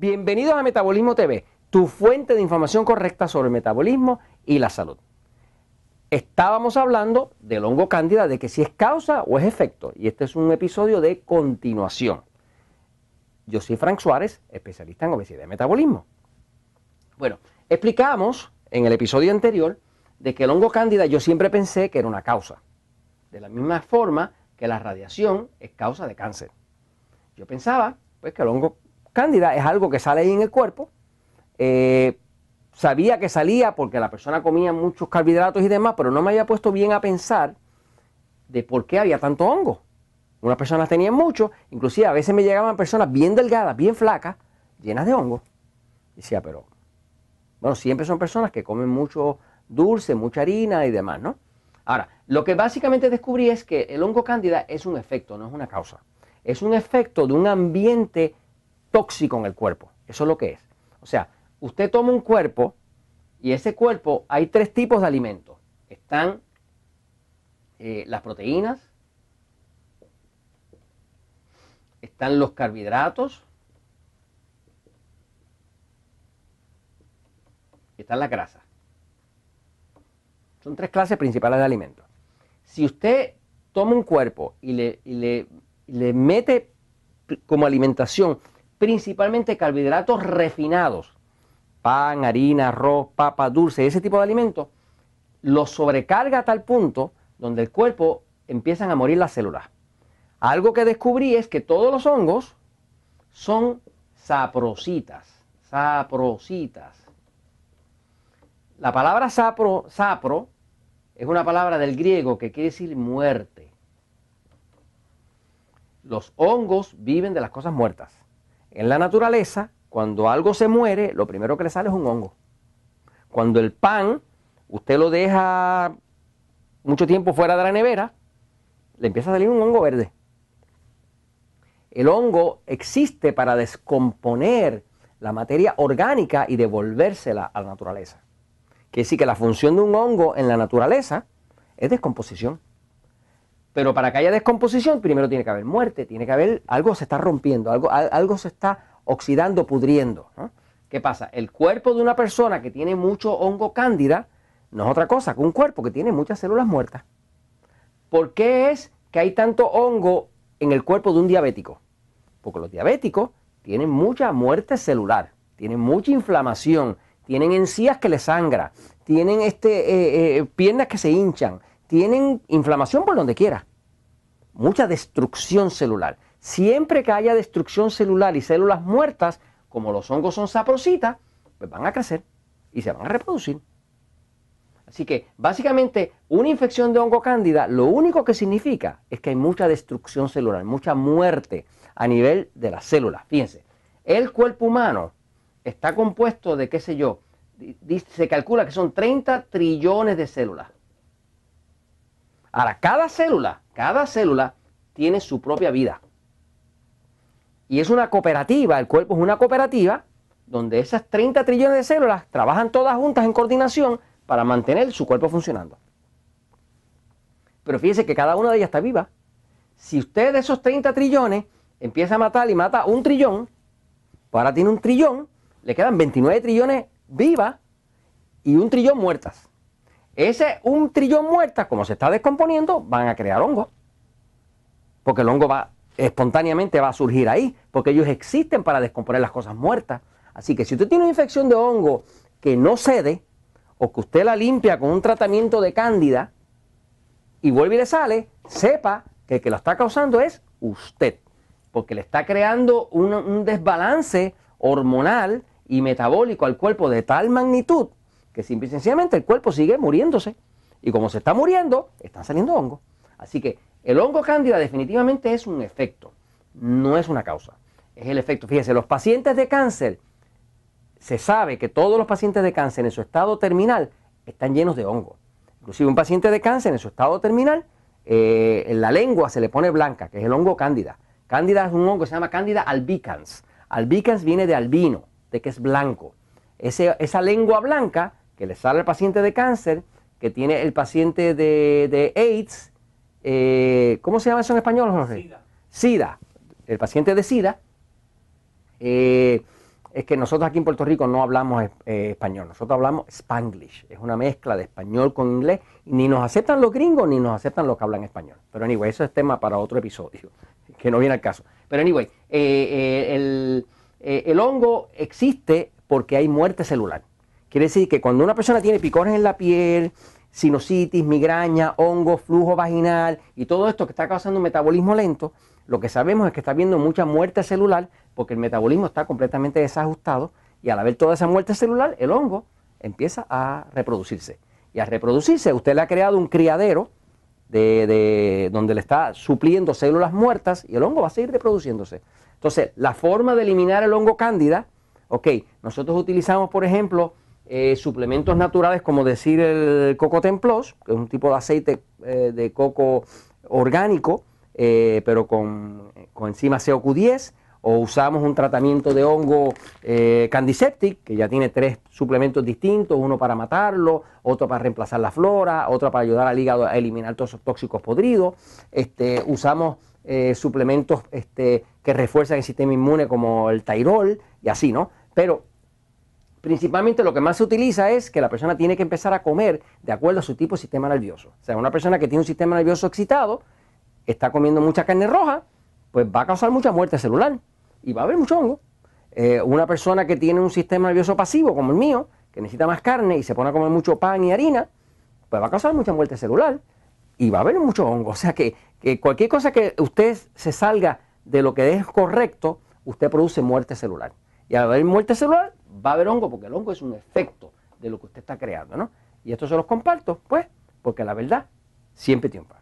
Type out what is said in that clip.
Bienvenidos a Metabolismo TV, tu fuente de información correcta sobre el metabolismo y la salud. Estábamos hablando del hongo cándida, de que si es causa o es efecto, y este es un episodio de continuación. Yo soy Frank Suárez, especialista en obesidad y metabolismo. Bueno, explicamos en el episodio anterior de que el hongo cándida yo siempre pensé que era una causa. De la misma forma que la radiación es causa de cáncer. Yo pensaba pues, que el hongo cándida es algo que sale ahí en el cuerpo. Eh, sabía que salía porque la persona comía muchos carbohidratos y demás, pero no me había puesto bien a pensar de por qué había tanto hongo. Unas personas tenían mucho, inclusive a veces me llegaban personas bien delgadas, bien flacas, llenas de hongo. Decía, pero, bueno, siempre son personas que comen mucho dulce, mucha harina y demás, ¿no? Ahora, lo que básicamente descubrí es que el hongo cándida es un efecto, no es una causa. Es un efecto de un ambiente tóxico en el cuerpo. Eso es lo que es. O sea, usted toma un cuerpo y ese cuerpo hay tres tipos de alimentos. Están eh, las proteínas, están los carbohidratos y están las grasas. Son tres clases principales de alimentos. Si usted toma un cuerpo y le, mete como alimentación principalmente carbohidratos refinados, pan, harina, arroz, papa, dulce, ese tipo de alimentos, lo sobrecarga a tal punto donde el cuerpo empiezan a morir las células. Algo que descubrí es que todos los hongos son saprocitas, saprocitas. La palabra sapro, sapro es una palabra del griego que quiere decir muerte. Los hongos viven de las cosas muertas. En la naturaleza, cuando algo se muere, lo primero que le sale es un hongo. Cuando el pan, usted lo deja mucho tiempo fuera de la nevera, le empieza a salir un hongo verde. El hongo existe para descomponer la materia orgánica y devolvérsela a la naturaleza. Quiere decir que la función de un hongo en la naturaleza es descomposición. Pero para que haya descomposición, primero tiene que haber muerte, tiene que haber algo se está rompiendo, algo, algo se está oxidando, pudriendo. ¿Qué pasa? El cuerpo de una persona que tiene mucho hongo cándida no es otra cosa que un cuerpo que tiene muchas células muertas. ¿Por qué es que hay tanto hongo en el cuerpo de un diabético? Porque los diabéticos tienen mucha muerte celular, tienen mucha inflamación, tienen encías que les sangra, tienen este, eh, eh, piernas que se hinchan, tienen inflamación por donde quiera, mucha destrucción celular. Siempre que haya destrucción celular y células muertas, como los hongos son saprositas, pues van a crecer y se van a reproducir. Así que básicamente una infección de hongo cándida lo único que significa es que hay mucha destrucción celular, mucha muerte a nivel de las células. Fíjense, el cuerpo humano está compuesto de, qué sé yo, se calcula que son 30 trillones de células. Ahora, cada célula, cada célula tiene su propia vida. Y es una cooperativa, el cuerpo es una cooperativa donde esas 30 trillones de células trabajan todas juntas en coordinación para mantener su cuerpo funcionando. Pero fíjese que cada una de ellas está viva. Si usted de esos 30 trillones empieza a matar y mata un trillón, pues ahora tiene un trillón, le quedan 29 trillones vivas y un trillón muertas. Ese un trillón muertas, como se está descomponiendo, van a crear hongos. Porque el hongo va espontáneamente va a surgir ahí, porque ellos existen para descomponer las cosas muertas. Así que si usted tiene una infección de hongo que no cede, o que usted la limpia con un tratamiento de cándida y vuelve y le sale, sepa que el que lo está causando es usted, porque le está creando un desbalance hormonal y metabólico al cuerpo de tal magnitud que simple y sencillamente el cuerpo sigue muriéndose. Y como se está muriendo, están saliendo hongos. Así que el hongo cándida definitivamente es un efecto, no es una causa. Es el efecto. Fíjense, los pacientes de cáncer, se sabe que todos los pacientes de cáncer en su estado terminal están llenos de hongo. Inclusive un paciente de cáncer en su estado terminal, eh, en la lengua se le pone blanca, que es el hongo cándida. Cándida es un hongo se llama cándida albicans. Albicans viene de albino, de que es blanco. esa lengua blanca que le sale al paciente de cáncer, que tiene el paciente de, AIDS, eh, ¿cómo se llama eso en español, Jorge? SIDA. SIDA. El paciente de SIDA, eh, es que nosotros aquí en Puerto Rico no hablamos eh, español, nosotros hablamos spanglish, es una mezcla de español con inglés, ni nos aceptan los gringos ni nos aceptan los que hablan español. Pero anyway, eso es tema para otro episodio, que no viene al caso. Pero anyway, el, el hongo existe porque hay muerte celular. Quiere decir que cuando una persona tiene picones en la piel, sinusitis, migraña, hongo, flujo vaginal y todo esto que está causando un metabolismo lento, lo que sabemos es que está habiendo mucha muerte celular porque el metabolismo está completamente desajustado y al haber toda esa muerte celular, el hongo empieza a reproducirse. Y al reproducirse, usted le ha creado un criadero de, donde le está supliendo células muertas y el hongo va a seguir reproduciéndose. Entonces, la forma de eliminar el hongo cándida, ok, nosotros utilizamos, por ejemplo, eh, suplementos naturales como decir el coco templos, que es un tipo de aceite eh, de coco orgánico, eh, pero con, con enzima COQ10, o usamos un tratamiento de hongo Candiseptic, que ya tiene tres suplementos distintos, uno para matarlo, otro para reemplazar la flora, otro para ayudar al hígado a eliminar todos esos tóxicos podridos. Este, usamos suplementos este, que refuerzan el sistema inmune como el Tairol y así, ¿no? Pero principalmente lo que más se utiliza es que la persona tiene que empezar a comer de acuerdo a su tipo de sistema nervioso. O sea, una persona que tiene un sistema nervioso excitado, está comiendo mucha carne roja, pues va a causar mucha muerte celular y va a haber mucho hongo. Eh, una persona que tiene un sistema nervioso pasivo, como el mío, que necesita más carne y se pone a comer mucho pan y harina, pues va a causar mucha muerte celular y va a haber mucho hongo. O sea que, que cualquier cosa que usted se salga de lo que es correcto, usted produce muerte celular. Y al haber muerte celular, va a haber hongo, porque el hongo es un efecto de lo que usted está creando, ¿no? Y esto se los comparto, pues, porque la verdad siempre triunfa.